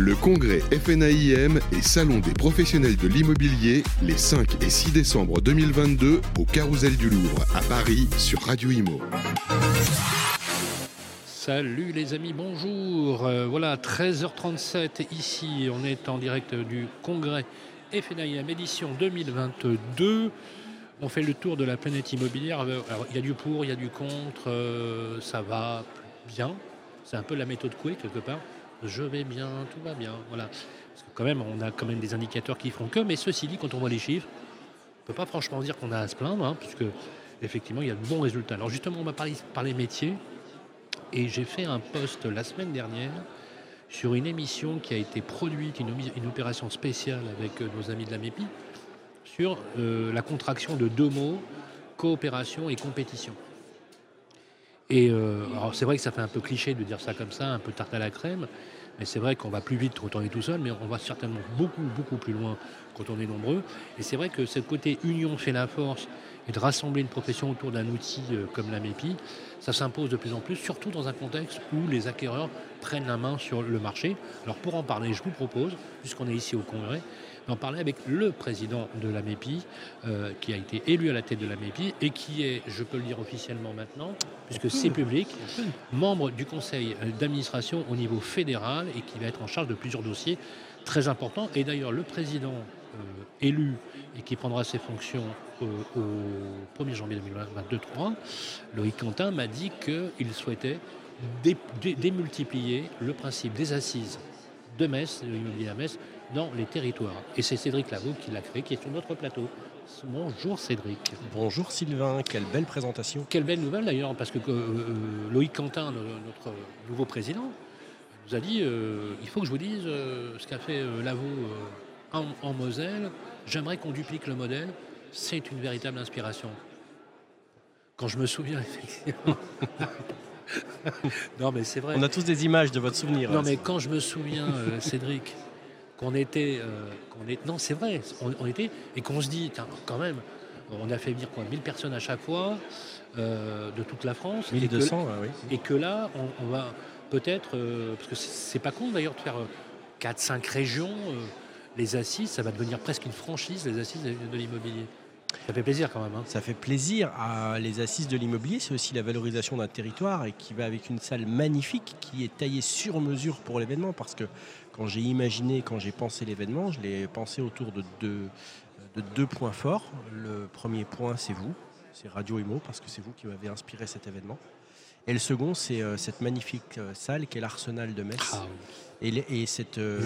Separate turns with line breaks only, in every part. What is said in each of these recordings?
Le congrès FNAIM et Salon des professionnels de l'immobilier les 5 et 6 décembre 2022 au Carousel du Louvre à Paris sur Radio Imo.
Salut les amis, bonjour. Euh, voilà, 13h37 ici, on est en direct du congrès FNAIM édition 2022. On fait le tour de la planète immobilière. Alors, il y a du pour, il y a du contre, euh, ça va bien. C'est un peu la méthode Coué quelque part. Je vais bien, tout va bien. Voilà. Quand même, on a quand même des indicateurs qui font que, mais ceci dit, quand on voit les chiffres, on ne peut pas franchement dire qu'on a à se plaindre, hein, puisque effectivement, il y a de bons résultats. Alors justement, on va parler par les métiers. Et j'ai fait un post la semaine dernière sur une émission qui a été produite, une, opération spéciale avec euh, nos amis de la MEPI, sur euh, la contraction de deux mots, coopération et compétition. Et euh, c'est vrai que ça fait un peu cliché de dire ça comme ça, un peu tarte à la crème, mais c'est vrai qu'on va plus vite quand on est tout seul, mais on va certainement beaucoup, beaucoup plus loin quand on est nombreux. Et c'est vrai que ce côté union fait la force et de rassembler une profession autour d'un outil euh, comme la MEPI, ça s'impose de plus en plus, surtout dans un contexte où les acquéreurs prennent la main sur le marché. Alors pour en parler, je vous propose, puisqu'on est ici au Congrès, d'en parler avec le président de la MEPI, euh, qui a été élu à la tête de la MEPI et qui est, je peux le dire officiellement maintenant, puisque c'est public, membre du conseil d'administration au niveau fédéral et qui va être en charge de plusieurs dossiers très importants. Et d'ailleurs, le président euh, élu et qui prendra ses fonctions euh, au 1er janvier 2022-3, Loïc Quentin m'a dit qu'il souhaitait démultiplier le principe des assises de Metz, de l'immobilier à Metz, dans les territoires. Et c'est Cédric Lavaux qui l'a créé, qui est sur notre plateau. Bonjour Cédric.
Bonjour Sylvain, quelle belle présentation.
Quelle belle nouvelle d'ailleurs, parce que euh, euh, Loïc Quentin, notre nouveau président, nous a dit euh, il faut que je vous dise ce qu'a fait Lavaux en, en, Moselle. J'aimerais qu'on duplique le modèle. C'est une véritable inspiration. Quand je me souviens, effectivement.
non, mais c'est vrai. On a tous des images de votre souvenir.
Non, mais quand je me souviens, Cédric, qu'on était, euh, qu'on est, non c'est vrai, on, était, et qu'on se dit, quand même, on a fait venir quoi, 1000 personnes à chaque fois euh, de toute la France.
1200,
et que,
oui.
Et que là, on, va peut-être, euh, parce que c'est pas con d'ailleurs de faire 4-5 régions, les assises, ça va devenir presque une franchise, les assises de l'immobilier. Ça fait plaisir quand même. Hein.
Ça fait plaisir. À les assises de l'immobilier, c'est aussi la valorisation d'un territoire et qui va avec une salle magnifique qui est taillée sur mesure pour l'événement. Parce que quand j'ai imaginé, quand j'ai pensé l'événement, je l'ai pensé autour de deux, de deux points forts. Le premier point, c'est vous, c'est Radio Imo, parce que c'est vous qui m'avez inspiré cet événement. Et le second, c'est euh, cette magnifique euh, salle qui est l'Arsenal de Metz. Ah et, cette, euh,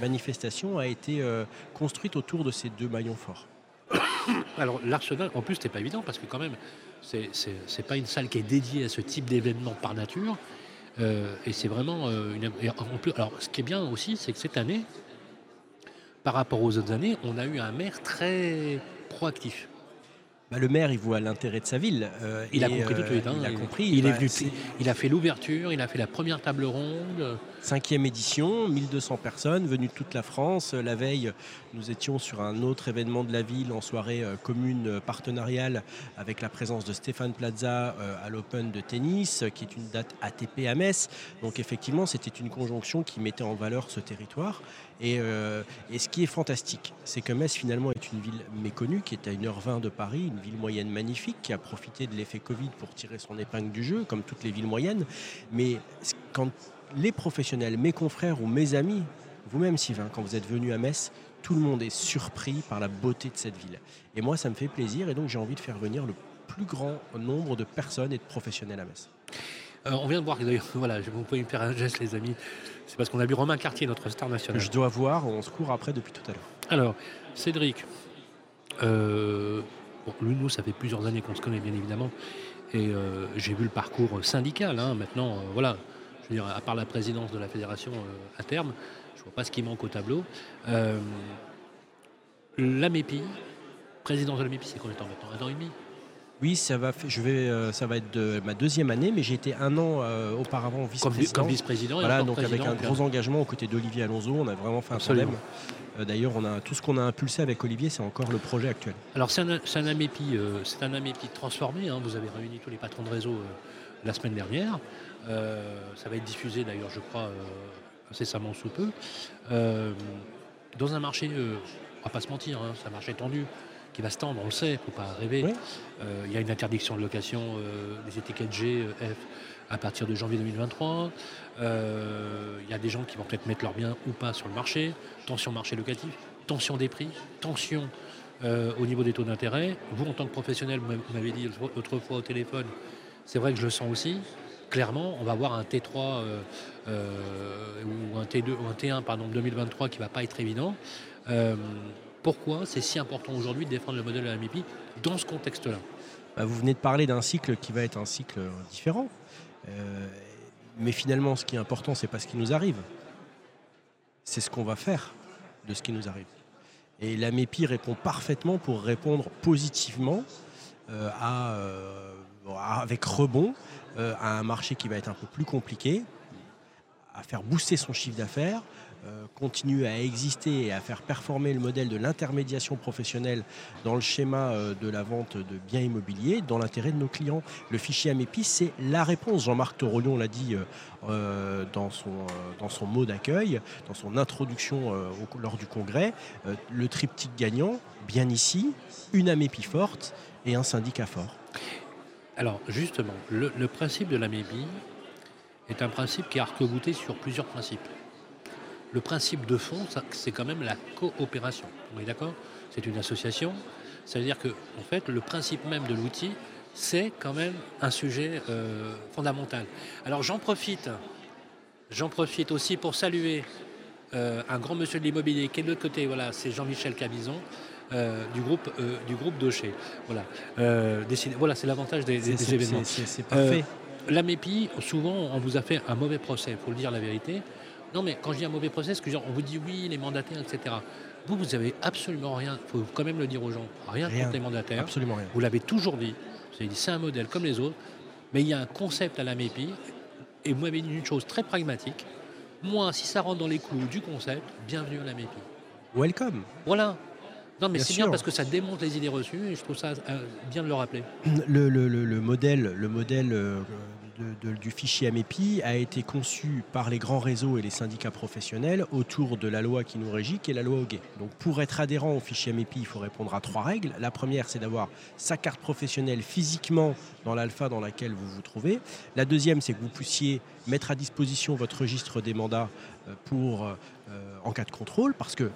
manifestation a été construite autour de ces deux maillons forts.
Alors l'Arsenal, en plus, c'était pas évident parce que quand même, c'est pas une salle qui est dédiée à ce type d'événement par nature. Euh, et c'est vraiment euh, une. alors, ce qui est bien aussi, c'est que cette année, par rapport aux autres années, on a eu un maire très proactif.
Bah, le maire, il voit l'intérêt de sa ville.
Euh, il a compris tout de suite. Hein.
il a compris.
Il, est venu, il a fait l'ouverture, il a fait la première table ronde.
Cinquième édition, 1200 personnes venues de toute la France. La veille, nous étions sur un autre événement de la ville en soirée euh, commune euh, partenariale avec la présence de Stéphane Plaza à l'Open de tennis, qui est une date ATP à Metz. Donc effectivement, c'était une conjonction qui mettait en valeur ce territoire. Et, et ce qui est fantastique, c'est que Metz finalement est une ville méconnue, qui est à 1h20 de Paris, une ville moyenne magnifique qui a profité de l'effet Covid pour tirer son épingle du jeu, comme toutes les villes moyennes. Mais quand les professionnels, mes confrères ou mes amis, vous-même Sylvain, quand vous êtes venu à Metz, tout le monde est surpris par la beauté de cette ville. Et moi, ça me fait plaisir et donc j'ai envie de faire venir le plus grand nombre de personnes et de professionnels à Metz.
Euh, on vient de voir, d'ailleurs, voilà, vous pouvez me faire un geste, les amis. C'est parce qu'on a vu Romain Cartier, notre star national.
Je dois voir, on se court après depuis tout à l'heure.
Alors, Cédric, euh, nous, ça fait plusieurs années qu'on se connaît, bien évidemment. Et euh, j'ai vu le parcours syndical. Hein. Maintenant, euh, voilà, je veux dire, à part la présidence de la fédération euh, à terme, je ne vois pas ce qui manque au tableau. la MEPI, présidence de la MEPI, c'est combien de temps maintenant? Un an et demi?
Oui, ça va, je vais, ça va être de ma deuxième année, mais j'ai été un an auparavant vice-président.
Comme, vice-président.
Voilà, donc avec un gros engagement aux côtés d'Olivier Alonso, on a vraiment fait un problème. Euh, d'ailleurs, on a tout ce qu'on a impulsé avec Olivier, c'est encore le projet actuel.
Alors c'est un, un, AMEPI, euh, c'est un transformé. Hein. vous avez réuni tous les patrons de réseau euh, la semaine dernière. ça va être diffusé d'ailleurs, je crois, incessamment sous peu. Euh, dans un marché, euh, on va pas se mentir, hein, c'est un marché tendu qui va se tendre, on le sait, il ne faut pas rêver. Euh, il y a une interdiction de location des étiquettes G, F à partir de janvier 2023. Il y a des gens qui vont peut-être mettre leurs biens ou pas sur le marché. Tension marché locatif, tension des prix, tension au niveau des taux d'intérêt. Vous, en tant que professionnel, vous m'avez dit autrefois au téléphone, c'est vrai que je le sens aussi clairement, on va avoir un T3 euh, euh, ou un T2 ou un T1 pardon 2023 qui va pas être évident. Euh, pourquoi c'est si important aujourd'hui de défendre le modèle de la MIPI dans ce contexte-là?
Bah, Vous venez de parler d'un cycle qui va être un cycle différent. mais finalement, ce qui est important, c'est pas ce qui nous arrive. C'est ce qu'on va faire de ce qui nous arrive. Et la MEPI répond parfaitement pour répondre positivement à, avec rebond euh, à un marché qui va être un peu plus compliqué, à faire booster son chiffre d'affaires, euh, continuer à exister et à faire performer le modèle de l'intermédiation professionnelle dans le schéma euh, de la vente de biens immobiliers dans l'intérêt de nos clients. Le fichier AMEPI, c'est la réponse. Jean-Marc Torolion l'a dit dans, son, dans son mot d'accueil, dans son introduction lors du congrès. le triptyque gagnant, bien ici, une AMEPI forte et un syndicat fort.
Alors justement, le, principe de la MEBI est un principe qui est arc-bouté sur plusieurs principes. Le principe de fond, c'est quand même la coopération. On est d'accord? C'est une association. Ça veut dire que, en fait, le principe même de l'outil, c'est quand même un sujet euh, fondamental. Alors j'en profite, j'en profite aussi pour saluer euh, un grand monsieur de l'immobilier qui est de l'autre côté. Voilà, c'est Jean-Michel Cabizon. Euh, du groupe euh, du groupe Docher. Voilà, euh, voilà c'est l'avantage des, événements.
C'est parfait.
la MEPI, souvent, on vous a fait un mauvais procès, il faut le dire la vérité. Non, mais quand je dis un mauvais procès, c'est que on vous dit oui, les mandataires, etc. Vous, vous avez absolument rien, il faut quand même le dire aux gens, rien, contre les mandataires.
Absolument rien.
Vous l'avez toujours dit. Vous avez dit c'est un modèle comme les autres, mais il y a un concept à la MEPI, et vous m'avez dit une chose très pragmatique. Moi, si ça rentre dans les clous du concept, bienvenue à la MEPI.
Welcome.
Voilà. Non, mais c'est bien parce que ça démontre les idées reçues et je trouve ça euh, bien de le rappeler.
Le, modèle, le modèle euh, du fichier AMEPI a été conçu par les grands réseaux et les syndicats professionnels autour de la loi qui nous régit, qui est la loi OGE. Donc pour être adhérent au fichier AMEPI, il faut répondre à trois règles. La première, c'est d'avoir sa carte professionnelle physiquement dans l'alpha dans laquelle vous vous trouvez. La deuxième, c'est que vous puissiez mettre à disposition votre registre des mandats euh, pour, en cas de contrôle, parce que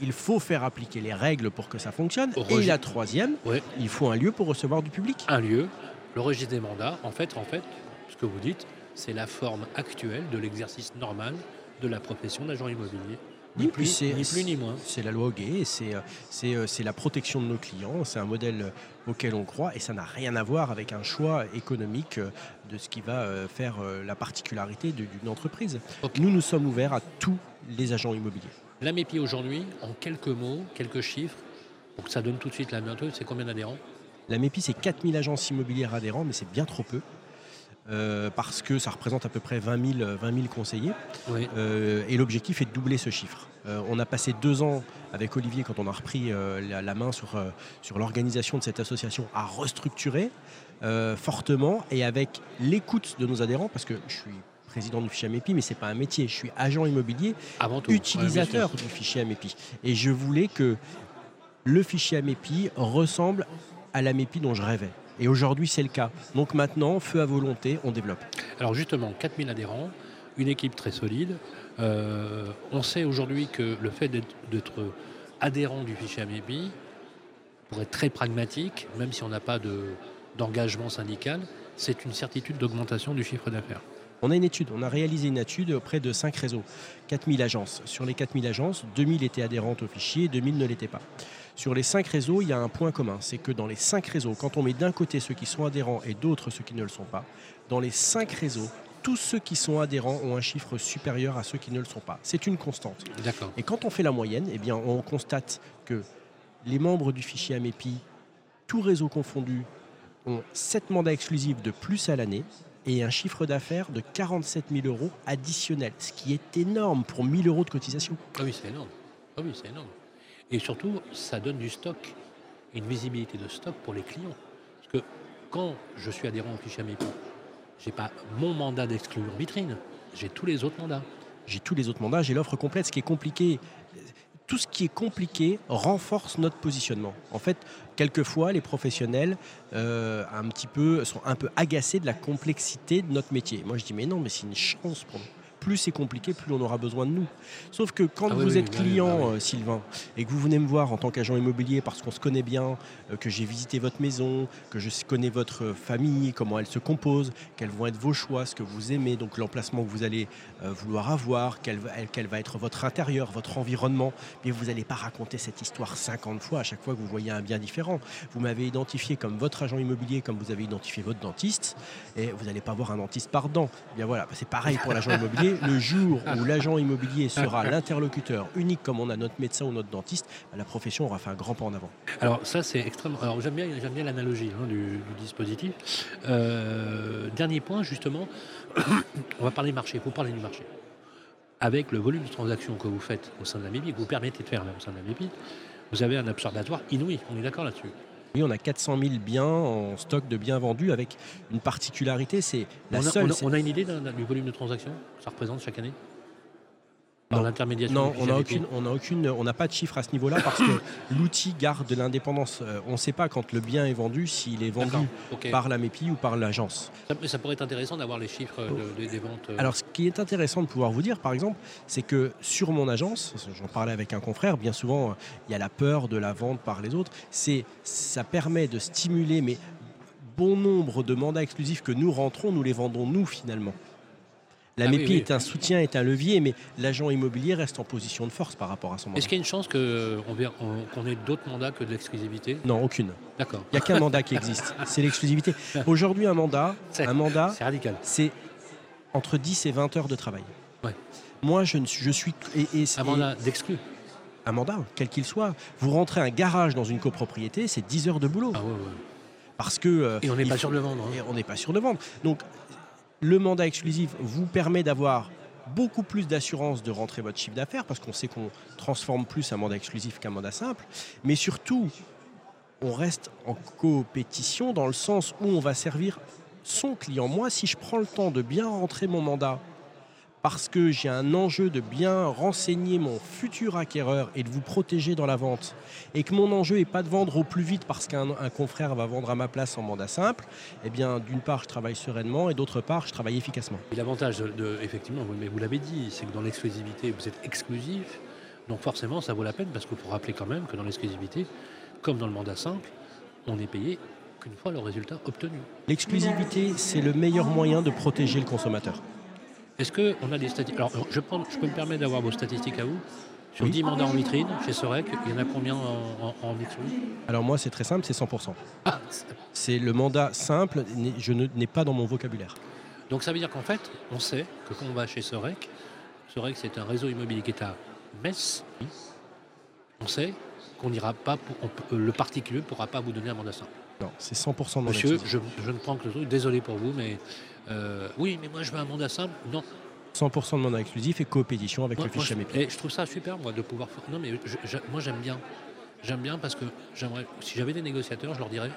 il faut faire appliquer les règles pour que ça fonctionne. Et la troisième, il faut un lieu pour recevoir du public.
Un lieu, le registre des mandats, en fait, en fait, ce que vous dites, c'est la forme actuelle de l'exercice normal de la profession d'agent immobilier. Ni, plus, ni, plus, ni moins.
C'est la loi gay, euh, euh, c'est la protection de nos clients, c'est un modèle auquel on croit et ça n'a rien à voir avec un choix économique euh, de ce qui va faire la particularité d'une entreprise. Nous, nous sommes ouverts à tous les agents immobiliers.
La MEPI aujourd'hui, en quelques mots, quelques chiffres, pour que ça donne tout de suite la main, c'est combien d'adhérents?
La MEPI, c'est 4000 agences immobilières adhérents, mais c'est bien trop peu. Euh, parce que ça représente à peu près 20 000, 20 conseillers. Euh, et l'objectif est de doubler ce chiffre. Euh, on a passé deux ans avec Olivier, quand on a repris la, la, main sur, sur l'organisation de cette association, à restructurer fortement et avec l'écoute de nos adhérents, parce que je suis président du fichier AMEPI, mais ce n'est pas un métier. Je suis agent immobilier, utilisateur du fichier AMEPI. Et je voulais que le fichier AMEPI ressemble à l'AMEPI dont je rêvais. Et aujourd'hui, c'est le cas. Donc maintenant, feu à volonté, on développe.
Alors justement, 4000 adhérents, une équipe très solide. Euh, on sait aujourd'hui que le fait d'être adhérent du fichier AMEPI, pour être très pragmatique, même si on n'a pas d'engagement syndical, c'est une certitude d'augmentation du chiffre d'affaires.
On a une étude, on a réalisé une étude auprès de 5 réseaux, 4000 agences. Sur les 4000 agences, 2000 étaient adhérentes au fichier, 2000 ne l'étaient pas. Sur les 5 réseaux, il y a un point commun, c'est que dans les 5 réseaux, quand on met d'un côté ceux qui sont adhérents et d'autres ceux qui ne le sont pas, dans les 5 réseaux, tous ceux qui sont adhérents ont un chiffre supérieur à ceux qui ne le sont pas. C'est une constante. Et quand on fait la moyenne, eh bien, on constate que les membres du fichier AMEPI, tout réseau confondu, ont 7 mandats exclusifs de plus à l'année et un chiffre d'affaires de 47 000 euros additionnels, ce qui est énorme pour 1000 euros de cotisation.
Ah oui, c'est énorme. Ah oui, c'est énorme. Et surtout, ça donne du stock, une visibilité de stock pour les clients. Parce que quand je suis adhérent au fichier AMEPI, je n'ai pas mon mandat d'exclus en vitrine, j'ai tous les autres mandats.
j'ai tous les autres mandats, j'ai l'offre complète. Ce qui est compliqué, tout ce qui est compliqué renforce notre positionnement. En fait, quelquefois, les professionnels euh, sont un peu agacés de la complexité de notre métier. Moi, je dis, mais non, mais c'est une chance pour nous plus c'est compliqué, plus on aura besoin de nous. Sauf que quand ah vous êtes client, euh, Sylvain, et que vous venez me voir en tant qu'agent immobilier parce qu'on se connaît bien, euh, que j'ai visité votre maison, que je connais votre famille, comment elle se compose, quels vont être vos choix, ce que vous aimez, donc l'emplacement que vous allez euh, vouloir avoir, quel, quel, va être votre intérieur, votre environnement, mais vous n'allez pas raconter cette histoire 50 fois à chaque fois que vous voyez un bien différent. Vous m'avez identifié comme votre agent immobilier, comme vous avez identifié votre dentiste, et vous n'allez pas voir un dentiste par dent. Bien voilà, c'est pareil pour l'agent immobilier le jour où l'agent immobilier sera l'interlocuteur unique comme on a notre médecin ou notre dentiste, la profession aura fait un grand pas en avant.
Alors ça c'est extrêmement. Alors j'aime bien, j'aime bien l'analogie hein, du, dispositif. Euh, dernier point justement, on va parler marché. Vous parler du marché. Avec le volume de transactions que vous faites au sein de la MIPI, que vous permettez de faire au sein de la MIPI, vous avez un observatoire inouï. On est d'accord là-dessus.
Oui, on a 400 000 biens en stock de biens vendus avec une particularité, c'est la
on
a, seule.
On a, une idée du volume de transactions que ça représente chaque année?
Non. Non, on n'a aucune, on aucune, on n'a pas de chiffre à ce niveau-là parce que l'outil garde de l'indépendance. Euh, on ne sait pas quand le bien est vendu s'il est vendu par la MEPI ou par l'agence.
Ça, pourrait être intéressant d'avoir les chiffres des ventes. Euh.
Alors, ce qui est intéressant de pouvoir vous dire, par exemple, c'est que sur mon agence, j'en parlais avec un confrère, bien souvent, il y a la peur de la vente par les autres. C'est, ça permet de stimuler, mais bon nombre de mandats exclusifs que nous rentrons, nous les vendons nous finalement. La ah MEPI est un soutien, est un levier, mais l'agent immobilier reste en position de force par rapport à son mandat.
Est-ce qu'il y a une chance qu'on ait d'autres mandats que de l'exclusivité?
Non, aucune.
D'accord.
Il n'y a qu'un mandat qui existe, c'est l'exclusivité. Aujourd'hui, un mandat, un mandat,
c'est radical.
C'est entre 10 et 20 heures de travail. Moi, je, je suis.
Et, un mandat d'exclus
Un mandat, quel qu'il soit. Vous rentrez un garage dans une copropriété, c'est 10 heures de boulot.
Ah ouais,
Parce que. Euh,
et on n'est pas sûr de le vendre. Hein.
on n'est pas sûr de vendre. Donc, le mandat exclusif vous permet d'avoir beaucoup plus d'assurance de rentrer votre chiffre d'affaires parce qu'on sait qu'on transforme plus un mandat exclusif qu'un mandat simple. Mais surtout, on reste en compétition dans le sens où on va servir son client. Moi, si je prends le temps de bien rentrer mon mandat parce que j'ai un enjeu de bien renseigner mon futur acquéreur et de vous protéger dans la vente, et que mon enjeu n'est pas de vendre au plus vite parce qu'un confrère va vendre à ma place en mandat simple, eh bien, d'une part, je travaille sereinement et d'autre part, je travaille efficacement.
L'avantage, de, effectivement, mais vous l'avez dit, c'est que dans l'exclusivité, vous êtes exclusif, donc forcément, ça vaut la peine parce qu'il faut rappeler quand même que dans l'exclusivité, comme dans le mandat simple, on est payé qu'une fois le résultat obtenu.
L'exclusivité, c'est le meilleur moyen de protéger le consommateur.
Est-ce qu'on a des statistiques Alors, je, peux me permettre d'avoir vos statistiques à vous sur 10 mandats en vitrine chez Sorek, il y en a combien en, en,
Alors moi c'est très simple, c'est 100%. Ah, c'est le mandat simple, je n'ai pas dans mon vocabulaire.
Donc ça veut dire qu'en fait, on sait que quand on va chez Sorek, Sorek c'est un réseau immobilier qui est à Metz, on sait qu'on n'ira pas, pour, le particulier ne pourra pas vous donner un mandat simple.
Non, c'est 100% de
Monsieur, je, je, ne prends que le truc, désolé pour vous, mais euh, oui, mais moi je veux un mandat simple. Non.
100% de mandat exclusif et coopétition avec le fichier MEPI.
Et je trouve ça super, moi, de pouvoir. Non, mais moi j'aime bien. J'aime bien parce que j'aimerais. Si j'avais des négociateurs, je leur dirais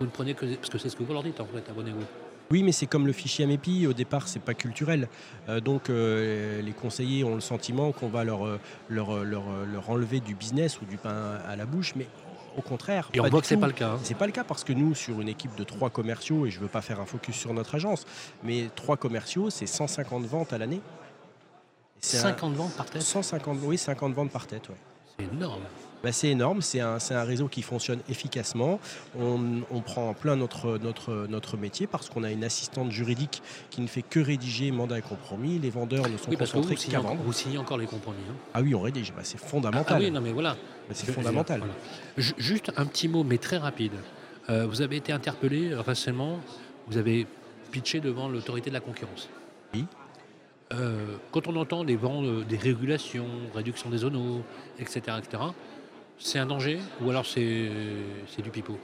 vous ne prenez que. Parce que c'est ce que vous leur dites en fait, abonnez-vous.
Oui, mais c'est comme le fichier MEPI, au départ, c'est pas culturel. Euh, donc, euh, les conseillers ont le sentiment qu'on va leur, leur, leur, leur, enlever du business ou du pain à la bouche, mais au contraire.
Et on voit que c'est pas le cas. Hein.
C'est pas le cas parce que nous, sur une équipe de trois commerciaux, et je veux pas faire un focus sur notre agence, mais trois commerciaux, c'est 150 ventes à l'année.
50 ventes par tête
150, oui, 50 ventes par tête,
C'est énorme.
Bah, c'est énorme, c'est un, un, réseau qui fonctionne efficacement. On, prend en plein notre, notre, notre métier parce qu'on a une assistante juridique qui ne fait que rédiger mandat et compromis. Les vendeurs ne sont
oui,
concentrés
qu'avant. Vous signez encore les compromis. Hein.
Ah oui, on rédige, bah, c'est fondamental.
Ah, oui, non mais voilà.
Bah, c'est fondamental.
Juste un petit mot, mais très rapide. Euh, vous avez été interpellé récemment, vous avez pitché devant l'autorité de la concurrence.
Oui.
Euh, quand on entend des vents, euh, des régulations, réduction des zones, etc., etc., c'est un danger ou alors c'est du pipeau?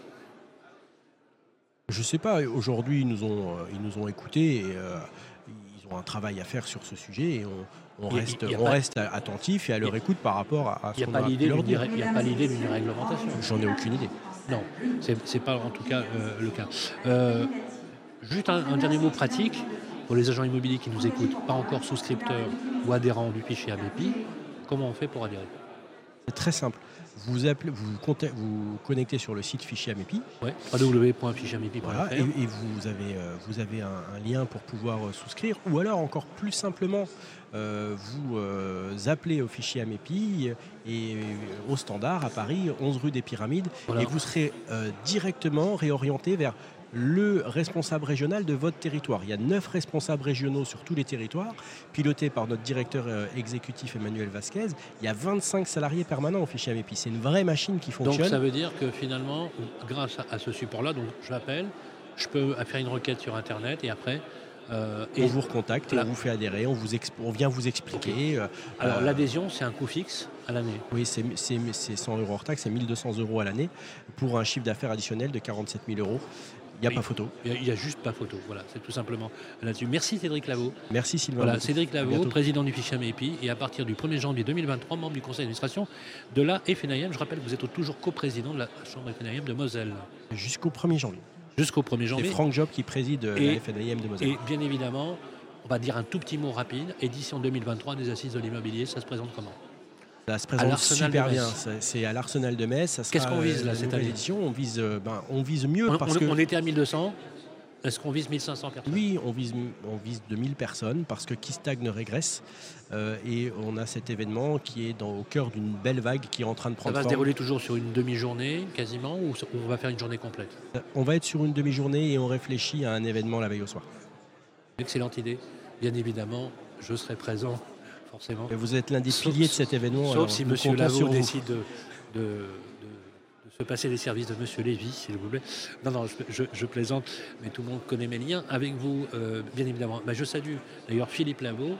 Je ne sais pas. Aujourd'hui, ils nous ont, ils nous ont écoutés et ils ont un travail à faire sur ce sujet et on, reste, on reste attentif et à leur écoute par rapport à,
ce qu'on a pu leur dire. Il n'y a pas l'idée d'une réglementation.
J'en ai aucune idée.
Non, ce n'est pas en tout cas le cas. juste un, dernier mot pratique pour les agents immobiliers qui nous écoutent, pas encore souscripteurs ou adhérents du fichier ABPI, comment on fait pour adhérer?
C'est très simple. Vous, appelez, vous, vous, connectez sur le site fichier AMEPI.
Ouais.
Voilà, et, vous avez, euh, vous avez un, lien pour pouvoir euh, souscrire. Ou alors, encore plus simplement, euh, vous appelez au fichier AMEPI et au standard à Paris, 11 rue des Pyramides, et vous serez directement réorienté vers le responsable régional de votre territoire. Il y a neuf responsables régionaux sur tous les territoires, pilotés par notre directeur euh, exécutif Emmanuel Vasquez. Il y a 25 salariés permanents au fichier AMEPI. C'est une vraie machine qui fonctionne.
Donc ça veut dire que finalement, grâce à ce support-là, donc je l'appelle, je peux faire une requête sur Internet et après,
euh, on vous recontacte et on vous fait adhérer, on, vous on vient vous expliquer.
Euh, Alors l'adhésion, c'est un coût fixe à l'année
Oui, c'est 100 euros hors taxe, c'est 1200 euros à l'année pour un chiffre d'affaires additionnel de 47 000 euros. Il n'y a pas photo.
Il n'y a, juste pas photo. Voilà, c'est tout simplement là-dessus. Merci Cédric Lavaux.
Merci Sylvain.
Voilà, Cédric Lavaux, président du fichier AMEPI et à partir du 1er janvier 2023, membre du conseil d'administration de la FNIM. Je rappelle que vous êtes toujours coprésident de la chambre FNIM de Moselle.
Jusqu'au 1er janvier.
Jusqu'au 1er janvier.
C'est Franck Job qui préside la FNIM de Moselle.
Et bien évidemment, on va dire un tout petit mot rapide. Édition 2023 des assises de l'immobilier, ça se présente comment?
Ça se présente super bien. C'est à l'Arsenal de Metz.
Qu'est-ce qu'on vise là
cette année on vise, euh, ben, on vise mieux
on,
parce
on, on était à 1200. Est-ce qu'on vise 1500 personnes
Oui, on vise, on vise 2000 personnes parce que qui stagne régresse. Euh, et on a cet événement qui est dans, au cœur d'une belle vague qui est en train de prendre
Ça va se dérouler toujours sur une demi-journée quasiment ou on va faire une journée complète?
On va être sur une demi-journée et on réfléchit à un événement la veille au soir.
Excellente idée. Bien évidemment, je serai présent forcément.
Et vous êtes l'un des piliers de cet événement.
Sauf si M. Lavaux décide de passer les services de Monsieur Lévy, s'il vous plaît. Non, non, je, plaisante, mais tout le monde connaît mes liens avec vous, euh, bien évidemment. Bah, je salue d'ailleurs Philippe Lavaux,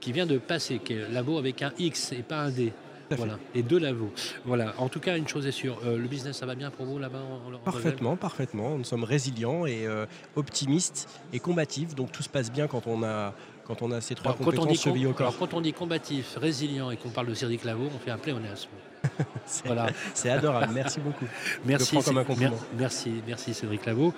qui vient de passer, qui est Lavaux avec un X et pas un D. Voilà, et deux lavaux. Voilà. En tout cas, une chose est sûre, euh, le business, ça va bien pour vous là-bas
Parfaitement, parfaitement. Nous sommes résilients et euh, optimistes et combatifs. Donc tout se passe bien quand on a quand on a ces trois compétences
quand on dit, au corps. Alors, quand on dit combatif, résilient et qu'on parle de Cédric Lavaux, on fait un pléonasme
c'est adorable. Merci beaucoup.
Merci, merci, merci Cédric. Euh,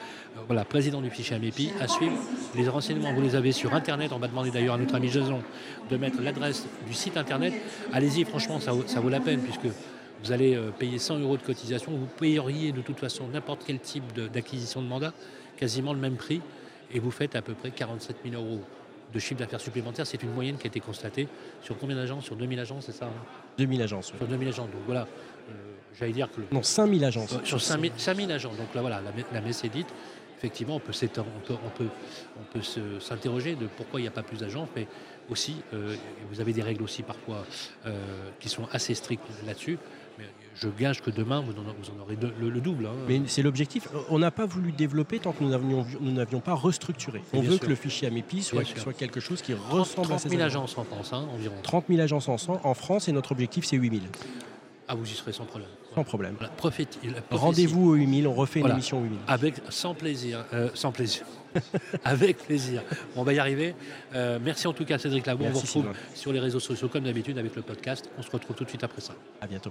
voilà, président du fichier AMEPI. À suivre, les renseignements, vous les avez sur Internet. On va demander d'ailleurs à notre ami Jason de mettre l'adresse du site Internet. Allez-y, franchement, ça vaut, la peine puisque vous allez euh, payer 100 euros de cotisation. Vous payeriez de toute façon n'importe quel type d'acquisition de, de mandat, quasiment le même prix, et vous faites à peu près 47 000 euros de chiffre d'affaires supplémentaire. C'est une moyenne qui a été constatée sur combien d'agences? Sur 2000 agences, c'est ça
2000 hein agences.
Sur 2000 agences. Donc voilà, euh, j'allais dire que.
Non, 5000 agences.
sur 5000, 5000 agences. Donc là, voilà, la, messe est dite. Effectivement, on peut, on peut, on peut, on peut s'interroger de pourquoi il n'y a pas plus d'agences, mais aussi, euh, vous avez des règles aussi parfois euh, qui sont assez strictes là-dessus je gage que demain, vous en, aurez le, double. Hein.
Mais c'est l'objectif. On n'a pas voulu développer tant que nous n'avions pas restructuré. On veut que le fichier AMEPI soit, soit, quelque chose qui ressemble 30
à ces 000 agences en France, hein, environ.
30 000 agences en, en France et notre objectif, c'est 8 000.
Ah, vous y serez sans problème.
Sans problème.
Rendez-vous
aux 8000, on refait une émission 8000.
Avec, sans plaisir. Euh, sans plaisir. Avec plaisir. on va y arriver. Euh, merci en tout cas, Cédric Labon. On vous retrouve sur les réseaux sociaux comme d'habitude avec le podcast. On se retrouve tout de suite après ça.
À bientôt.